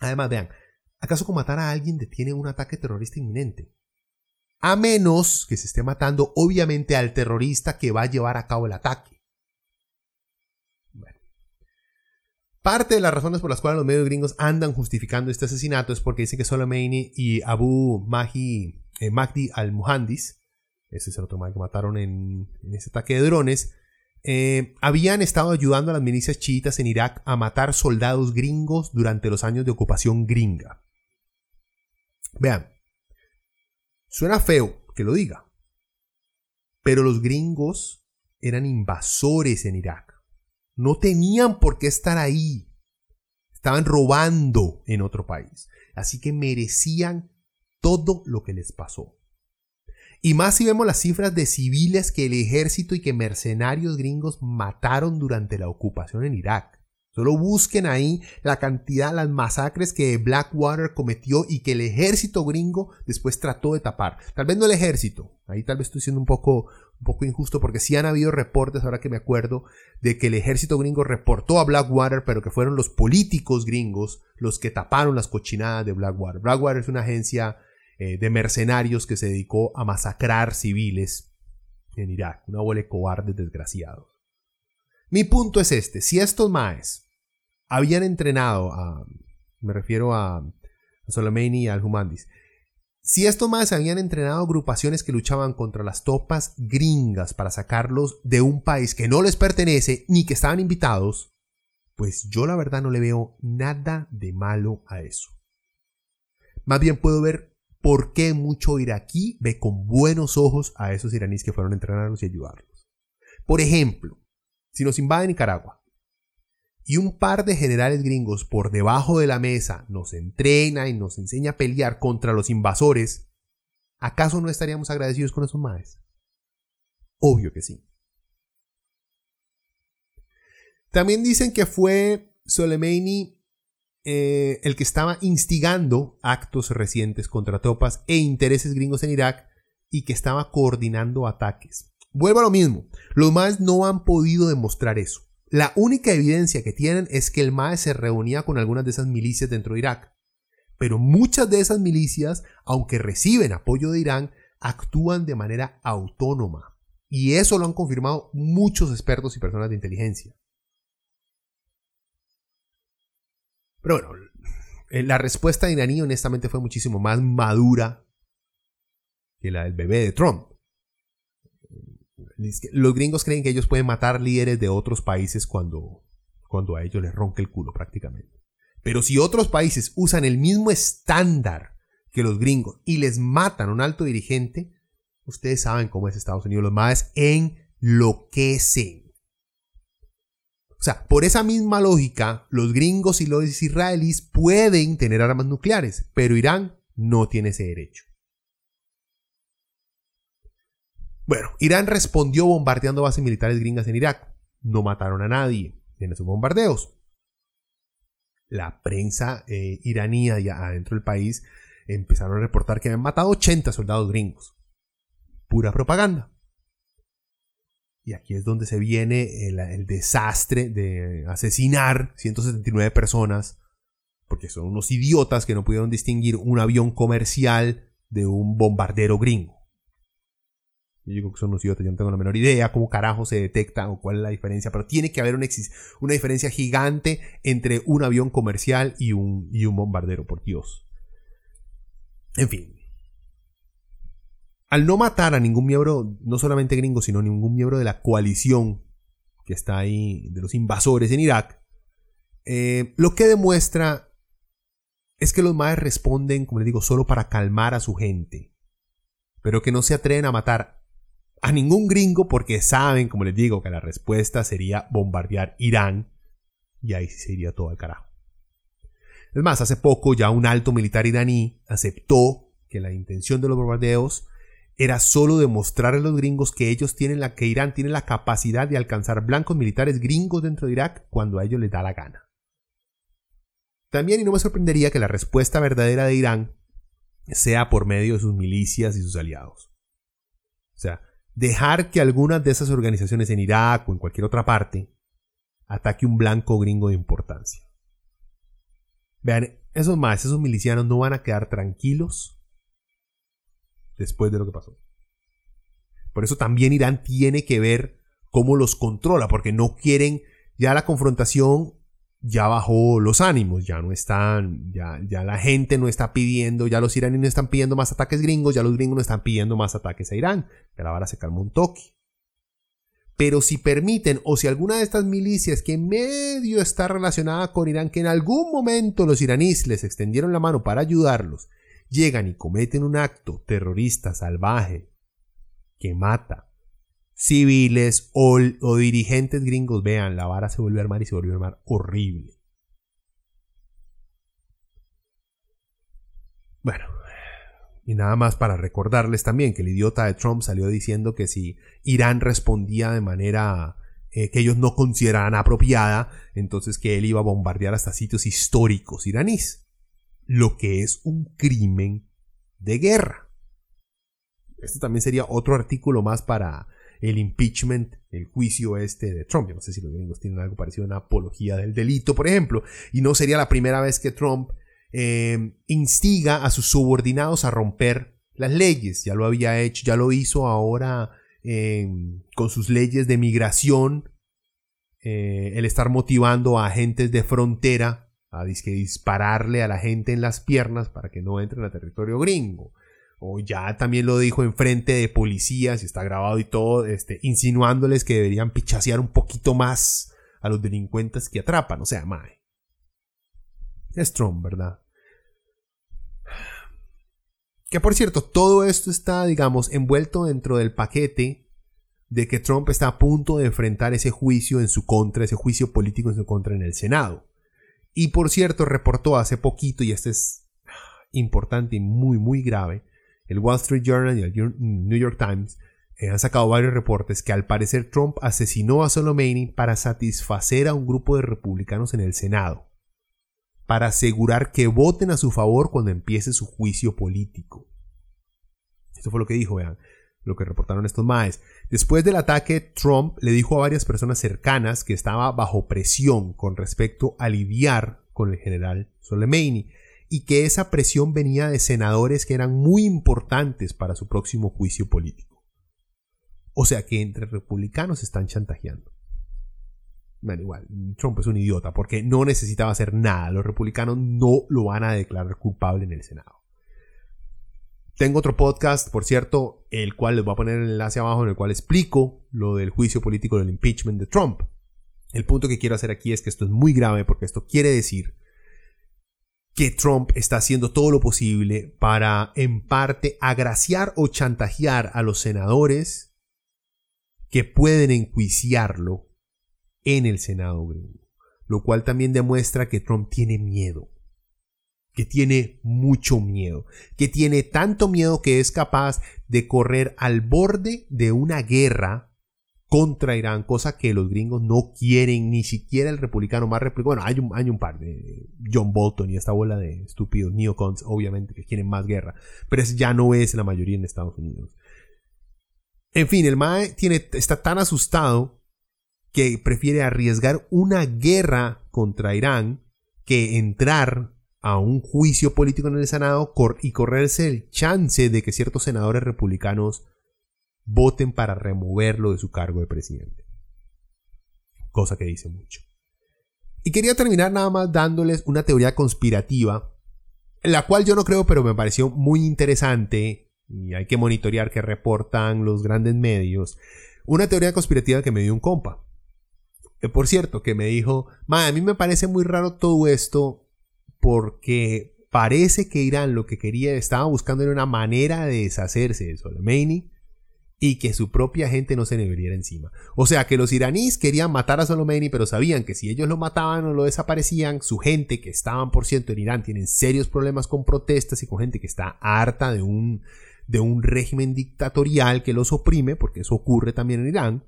[SPEAKER 1] Además, vean, ¿acaso con matar a alguien detiene un ataque terrorista inminente? A menos que se esté matando, obviamente, al terrorista que va a llevar a cabo el ataque. Bueno. Parte de las razones por las cuales los medios gringos andan justificando este asesinato es porque dicen que Soleimani y Abu Mahdi, eh, Mahdi al-Muhandis, ese es el otro mal que mataron en, en ese ataque de drones, eh, habían estado ayudando a las milicias chiitas en Irak a matar soldados gringos durante los años de ocupación gringa. Vean, suena feo que lo diga, pero los gringos eran invasores en Irak. No tenían por qué estar ahí. Estaban robando en otro país. Así que merecían todo lo que les pasó. Y más si vemos las cifras de civiles que el ejército y que mercenarios gringos mataron durante la ocupación en Irak. Solo busquen ahí la cantidad, las masacres que Blackwater cometió y que el ejército gringo después trató de tapar. Tal vez no el ejército, ahí tal vez estoy siendo un poco, un poco injusto porque sí han habido reportes, ahora que me acuerdo, de que el ejército gringo reportó a Blackwater, pero que fueron los políticos gringos los que taparon las cochinadas de Blackwater. Blackwater es una agencia eh, de mercenarios que se dedicó a masacrar civiles en Irak. Una bola de cobardes desgraciados. Mi punto es este. Si estos maes habían entrenado a... Me refiero a, Soleimani y al Humandis. Si estos más habían entrenado agrupaciones que luchaban contra las topas gringas para sacarlos de un país que no les pertenece ni que estaban invitados, pues yo la verdad no le veo nada de malo a eso. Más bien puedo ver por qué mucho iraquí ve con buenos ojos a esos iraníes que fueron a entrenarlos y ayudarlos. Por ejemplo, si nos invade Nicaragua y un par de generales gringos por debajo de la mesa nos entrena y nos enseña a pelear contra los invasores, ¿acaso no estaríamos agradecidos con esos maes? Obvio que sí. También dicen que fue Soleimani eh, el que estaba instigando actos recientes contra tropas e intereses gringos en Irak y que estaba coordinando ataques. Vuelvo a lo mismo, los MAES no han podido demostrar eso. La única evidencia que tienen es que el MAE se reunía con algunas de esas milicias dentro de Irak. Pero muchas de esas milicias, aunque reciben apoyo de Irán, actúan de manera autónoma. Y eso lo han confirmado muchos expertos y personas de inteligencia. Pero bueno, eh, la respuesta de iraní honestamente fue muchísimo más madura que la del bebé de Trump. Los gringos creen que ellos pueden matar líderes de otros países cuando, cuando a ellos les ronca el culo prácticamente. Pero si otros países usan el mismo estándar que los gringos y les matan a un alto dirigente, ustedes saben cómo es Estados Unidos. Los más enloquecen. O sea, por esa misma lógica, los gringos y los israelíes pueden tener armas nucleares, pero Irán no tiene ese derecho. Bueno, Irán respondió bombardeando bases militares gringas en Irak. No mataron a nadie en esos bombardeos. La prensa eh, iraní ya adentro del país empezaron a reportar que habían matado 80 soldados gringos. Pura propaganda. Y aquí es donde se viene el, desastre de asesinar 179 personas, porque son unos idiotas que no pudieron distinguir un avión comercial de un bombardero gringo. Yo digo que son unos idiotas, yo no tengo la menor idea cómo carajo se detecta o cuál es la diferencia, pero tiene que haber una, una diferencia gigante entre un avión comercial y un, y un bombardero, por Dios. En fin, al no matar a ningún miembro, no solamente gringo, sino ningún miembro de la coalición que está ahí, de los invasores en Irak, eh, lo que demuestra es que los maes responden, como les digo, solo para calmar a su gente, pero que no se atreven a matar a ningún gringo porque saben, como les digo, que la respuesta sería bombardear Irán y ahí sí sería todo el carajo. Es más, hace poco ya un alto militar iraní aceptó que la intención de los bombardeos era solo demostrar a los gringos que ellos tienen la que Irán tiene la capacidad de alcanzar blancos militares gringos dentro de Irak cuando a ellos les da la gana. También y no me sorprendería que la respuesta verdadera de Irán sea por medio de sus milicias y sus aliados. O sea, dejar que algunas de esas organizaciones en Irak o en cualquier otra parte ataque un blanco gringo de importancia. Vean, esos más, esos milicianos no van a quedar tranquilos después de lo que pasó. Por eso también Irán tiene que ver cómo los controla, porque no quieren, ya la confrontación ya bajó los ánimos, ya no están, ya, ya la gente no está pidiendo, ya los iraníes no están pidiendo más ataques gringos, ya los gringos no están pidiendo más ataques a Irán, que la vara se calmó un toque. Pero si permiten, o si alguna de estas milicias que medio está relacionada con Irán, que en algún momento los iraníes les extendieron la mano para ayudarlos, llegan y cometen un acto terrorista salvaje que mata civiles o, dirigentes gringos, vean, la vara se vuelve a armar y se volvió a armar horrible. Bueno, y nada más para recordarles también que el idiota de Trump salió diciendo que si Irán respondía de manera eh, que ellos no consideraran apropiada, entonces que él iba a bombardear hasta sitios históricos iraníes lo que es un crimen de guerra. Este también sería otro artículo más para el impeachment, el juicio este de Trump. Yo no sé si los gringos tienen algo parecido a una apología del delito, por ejemplo. Y no sería la primera vez que Trump eh, instiga a sus subordinados a romper las leyes. Ya lo había hecho, ya lo hizo ahora eh, con sus leyes de migración. Eh, el estar motivando a agentes de frontera a dispararle a la gente en las piernas para que no entren a territorio gringo. o ya también lo dijo en frente de policías y está grabado y todo, este, insinuándoles que deberían pichasear un poquito más a los delincuentes que atrapan. O sea, mae. Es Trump, ¿verdad? Que por cierto, todo esto está, digamos, envuelto dentro del paquete de que Trump está a punto de enfrentar ese juicio en su contra, ese juicio político en su contra en el Senado. Y por cierto, reportó hace poquito, y esto es importante y muy, muy grave, el Wall Street Journal y el New York Times eh, han sacado varios reportes que al parecer Trump asesinó a Soleimani para satisfacer a un grupo de republicanos en el Senado, para asegurar que voten a su favor cuando empiece su juicio político. Esto fue lo que dijo, vean lo que reportaron estos maes. Después del ataque, Trump le dijo a varias personas cercanas que estaba bajo presión con respecto a lidiar con el general Soleimani y que esa presión venía de senadores que eran muy importantes para su próximo juicio político. O sea que entre republicanos están chantajeando. Bueno, igual, Trump es un idiota porque no necesitaba hacer nada. Los republicanos no lo van a declarar culpable en el Senado. Tengo otro podcast, por cierto, el cual les voy a poner el enlace abajo en el cual explico lo del juicio político del impeachment de Trump. El punto que quiero hacer aquí es que esto es muy grave porque esto quiere decir que Trump está haciendo todo lo posible para, en parte, agraciar o chantajear a los senadores que pueden enjuiciarlo en el Senado gringo. Lo cual también demuestra que Trump tiene miedo que tiene mucho miedo, que tiene tanto miedo que es capaz de correr al borde de una guerra contra Irán, cosa que los gringos no quieren, ni siquiera el republicano más republicano. Bueno, hay un, hay un par de John Bolton y esta bola de estúpidos neocons, obviamente, que quieren más guerra, pero ya no es la mayoría en Estados Unidos. En fin, el MAE tiene, está tan asustado que prefiere arriesgar una guerra contra Irán que entrar a un juicio político en el Senado y correrse el chance de que ciertos senadores republicanos voten para removerlo de su cargo de presidente. Cosa que dice mucho. Y quería terminar nada más dándoles una teoría conspirativa, la cual yo no creo, pero me pareció muy interesante y hay que monitorear que reportan los grandes medios. Una teoría conspirativa que me dio un compa. Por cierto, que me dijo, a mí me parece muy raro todo esto porque parece que Irán lo que quería estaba buscando era una manera de deshacerse de Soleimani y que su propia gente no se le viniera encima. O sea que los iraníes querían matar a Soleimani, pero sabían que si ellos lo mataban o lo desaparecían, su gente que estaban por ciento en Irán tienen serios problemas con protestas y con gente que está harta de un, de un régimen dictatorial que los oprime, porque eso ocurre también en Irán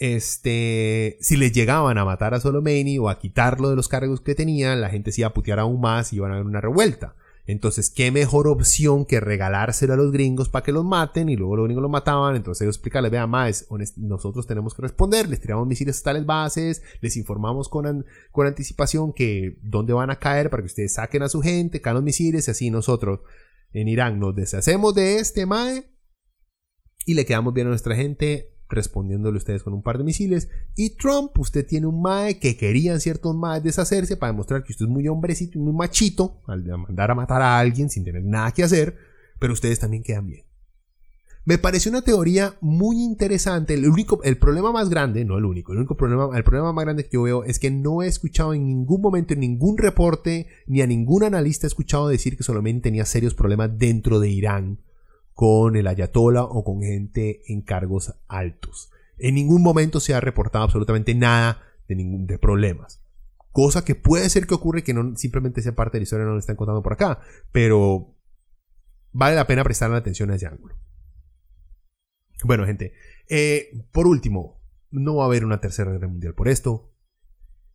[SPEAKER 1] este, si les llegaban a matar a Soleimani o a quitarlo de los cargos que tenía, la gente se iba a putear aún más y iban a haber una revuelta. Entonces, ¿qué mejor opción que regalárselo a los gringos para que los maten y luego los gringos los mataban? Entonces, ellos explicarles, vean, más, nosotros tenemos que responder, les tiramos misiles a tales bases, les informamos con, con anticipación que dónde van a caer para que ustedes saquen a su gente, caen los misiles y así nosotros en Irán nos deshacemos de este MAE y le quedamos bien a nuestra gente respondiéndole ustedes con un par de misiles. Y Trump, usted tiene un MAE que querían ciertos MAE deshacerse para demostrar que usted es muy hombrecito y muy machito al mandar a matar a alguien sin tener nada que hacer, pero ustedes también quedan bien. Me pareció una teoría muy interesante. El único, el problema más grande, no el único, el único problema, el problema más grande que yo veo es que no he escuchado en ningún momento, en ningún reporte, ni a ningún analista he escuchado decir que solamente tenía serios problemas dentro de Irán con el ayatola o con gente en cargos altos. En ningún momento se ha reportado absolutamente nada de, ningún, de problemas. Cosa que puede ser que ocurre que no simplemente sea parte de la historia, no lo están contando por acá. Pero vale la pena prestar atención a ese ángulo. Bueno, gente. Eh, por último, no va a haber una tercera guerra mundial por esto.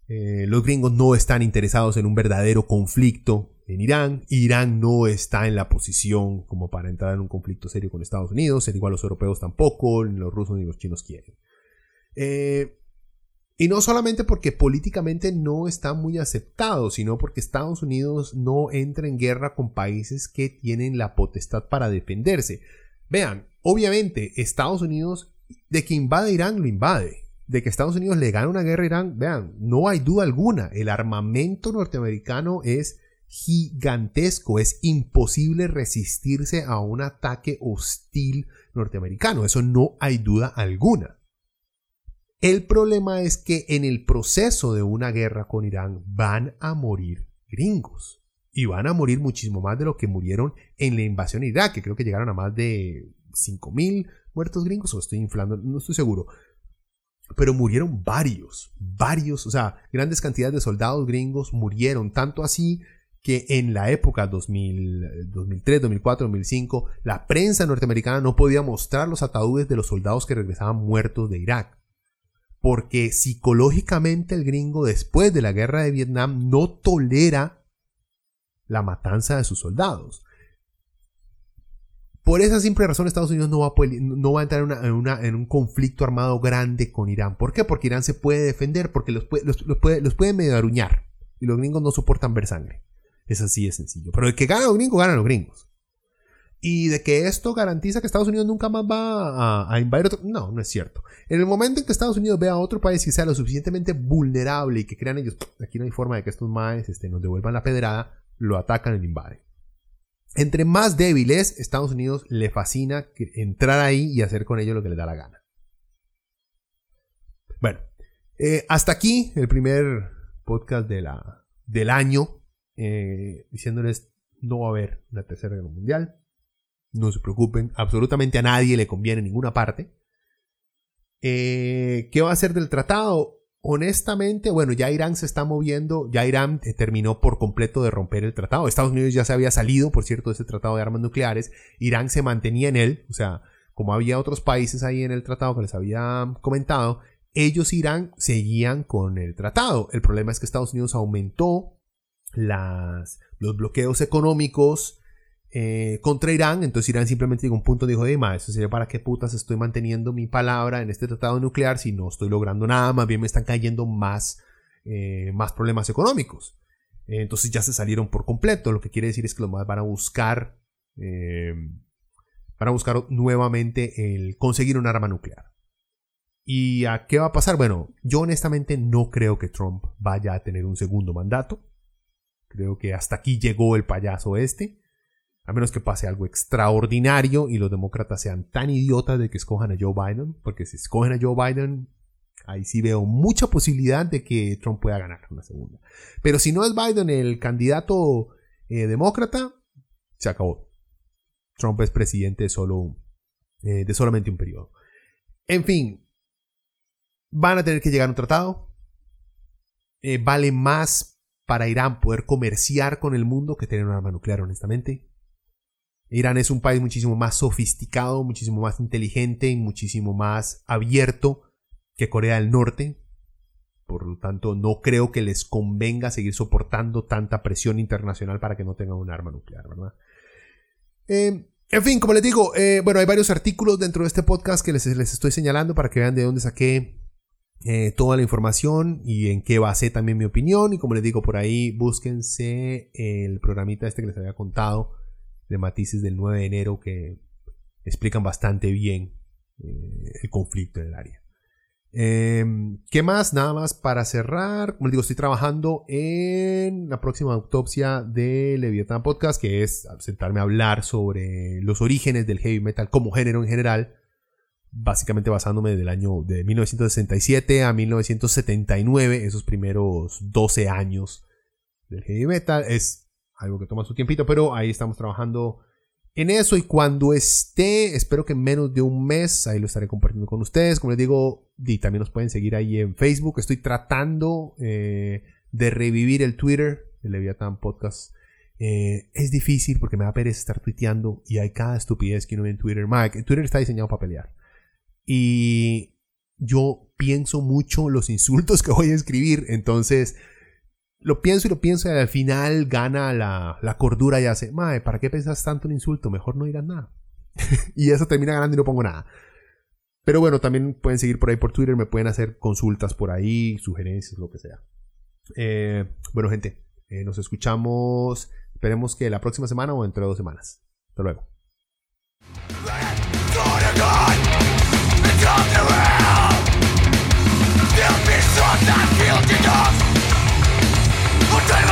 [SPEAKER 1] Eh, los gringos no están interesados en un verdadero conflicto en Irán. Irán no está en la posición como para entrar en un conflicto serio con Estados Unidos, al igual los europeos tampoco, ni los rusos ni los chinos quieren. Eh, y no solamente porque políticamente no está muy aceptado, sino porque Estados Unidos no entra en guerra con países que tienen la potestad para defenderse. Vean, obviamente Estados Unidos de que invade Irán lo invade. De que Estados Unidos le gana una guerra a Irán, vean, no hay duda alguna. El armamento norteamericano es gigantesco. Es imposible resistirse a un ataque hostil norteamericano. Eso no hay duda alguna. El problema es que en el proceso de una guerra con Irán van a morir gringos. Y van a morir muchísimo más de lo que murieron en la invasión a Irak, que creo que llegaron a más de 5.000 muertos gringos, o estoy inflando, no estoy seguro. Pero murieron varios, varios, o sea, grandes cantidades de soldados gringos murieron, tanto así que en la época 2000, 2003, 2004, 2005, la prensa norteamericana no podía mostrar los ataúdes de los soldados que regresaban muertos de Irak. Porque psicológicamente el gringo después de la guerra de Vietnam no tolera la matanza de sus soldados. Por esa simple razón Estados Unidos no va a, entrar en, un conflicto armado grande con Irán. ¿Por qué? Porque Irán se puede defender, porque los puede, los, medio aruñar. Y los gringos no soportan ver sangre. Es así de sencillo. Pero de que ganan los gringos, ganan los gringos. Y de que esto garantiza que Estados Unidos nunca más va a, invadir otro. No, no es cierto. En el momento en que Estados Unidos vea a otro país que sea lo suficientemente vulnerable y que crean ellos, aquí no hay forma de que estos maes este, nos devuelvan la pedrada, lo atacan y lo invaden. Entre más débiles, Estados Unidos le fascina entrar ahí y hacer con ellos lo que le da la gana. Bueno, eh, hasta aquí el primer podcast del año, eh, diciéndoles no va a haber una tercera guerra mundial. No se preocupen, absolutamente a nadie le conviene en ninguna parte. Eh, ¿Qué va a hacer del tratado? Honestamente, bueno, ya Irán se está moviendo, ya Irán eh, terminó por completo de romper el tratado. Estados Unidos ya se había salido, por cierto, de ese tratado de armas nucleares. Irán se mantenía en él, o sea, como había otros países ahí en el tratado que les había comentado, ellos Irán seguían con el tratado. El problema es que Estados Unidos aumentó las, los bloqueos económicos eh, contra Irán. Entonces Irán simplemente llegó a un punto y dijo, hey, ma, eso sería para qué putas estoy manteniendo mi palabra en este tratado nuclear si no estoy logrando nada, más bien me están cayendo más, eh, más problemas económicos. entonces ya se salieron por completo, lo que quiere decir es que los más van a buscar, eh, van a buscar nuevamente el conseguir un arma nuclear. ¿Y a qué va a pasar? Bueno, yo honestamente no creo que Trump vaya a tener un segundo mandato. Creo que hasta aquí llegó el payaso este. A menos que pase algo extraordinario y los demócratas sean tan idiotas de que escojan a Joe Biden, porque si escogen a Joe Biden, ahí sí veo mucha posibilidad de que Trump pueda ganar una segunda. Pero si no es Biden el candidato eh, demócrata, se acabó. Trump es presidente solo, eh, de solamente un periodo. En fin, van a tener que llegar a un tratado. Eh, vale más para Irán poder comerciar con el mundo que tener un arma nuclear, honestamente. Irán es un país muchísimo más sofisticado, muchísimo más inteligente y muchísimo más abierto que Corea del Norte. Por lo tanto, no creo que les convenga seguir soportando tanta presión internacional para que no tengan un arma nuclear, ¿verdad? Eh, en fin, como les digo, eh, bueno, hay varios artículos dentro de este podcast que les, estoy señalando para que vean de dónde saqué eh, toda la información y en qué basé también mi opinión. Y como les digo, por ahí búsquense el programita este que les había contado de matices del 9 de enero que explican bastante bien eh, el conflicto en el área. Em, ¿Qué más? Nada más para cerrar. Como les digo, estoy trabajando en la próxima autopsia de Leviathan Podcast, que es sentarme a hablar sobre los orígenes del heavy metal como género en general. Básicamente basándome del año de 1967 a 1979, esos primeros 12 años del heavy metal. Es algo que toma su tiempito, pero ahí estamos trabajando en eso y cuando esté, espero que en menos de un mes, ahí lo estaré compartiendo con ustedes. Como les digo, y también nos pueden seguir ahí en Facebook. Estoy tratando eh, de revivir el Twitter, el Leviathan Podcast. Eh, es difícil porque me da pereza estar tuiteando y hay cada estupidez que uno ve en Twitter. Mike, Twitter está diseñado para pelear. Y yo pienso mucho los insultos que voy a escribir, entonces lo pienso y lo pienso y al final gana la, la cordura y hace, mae, ¿para qué pensás tanto un insulto? Mejor no digas nada. y eso termina ganando y no pongo nada. Pero bueno, también pueden seguir por ahí por Twitter, me pueden hacer consultas por ahí, sugerencias, lo que sea. Eh, bueno, gente, eh, nos escuchamos, esperemos que la próxima semana o entre dos semanas. Hasta luego.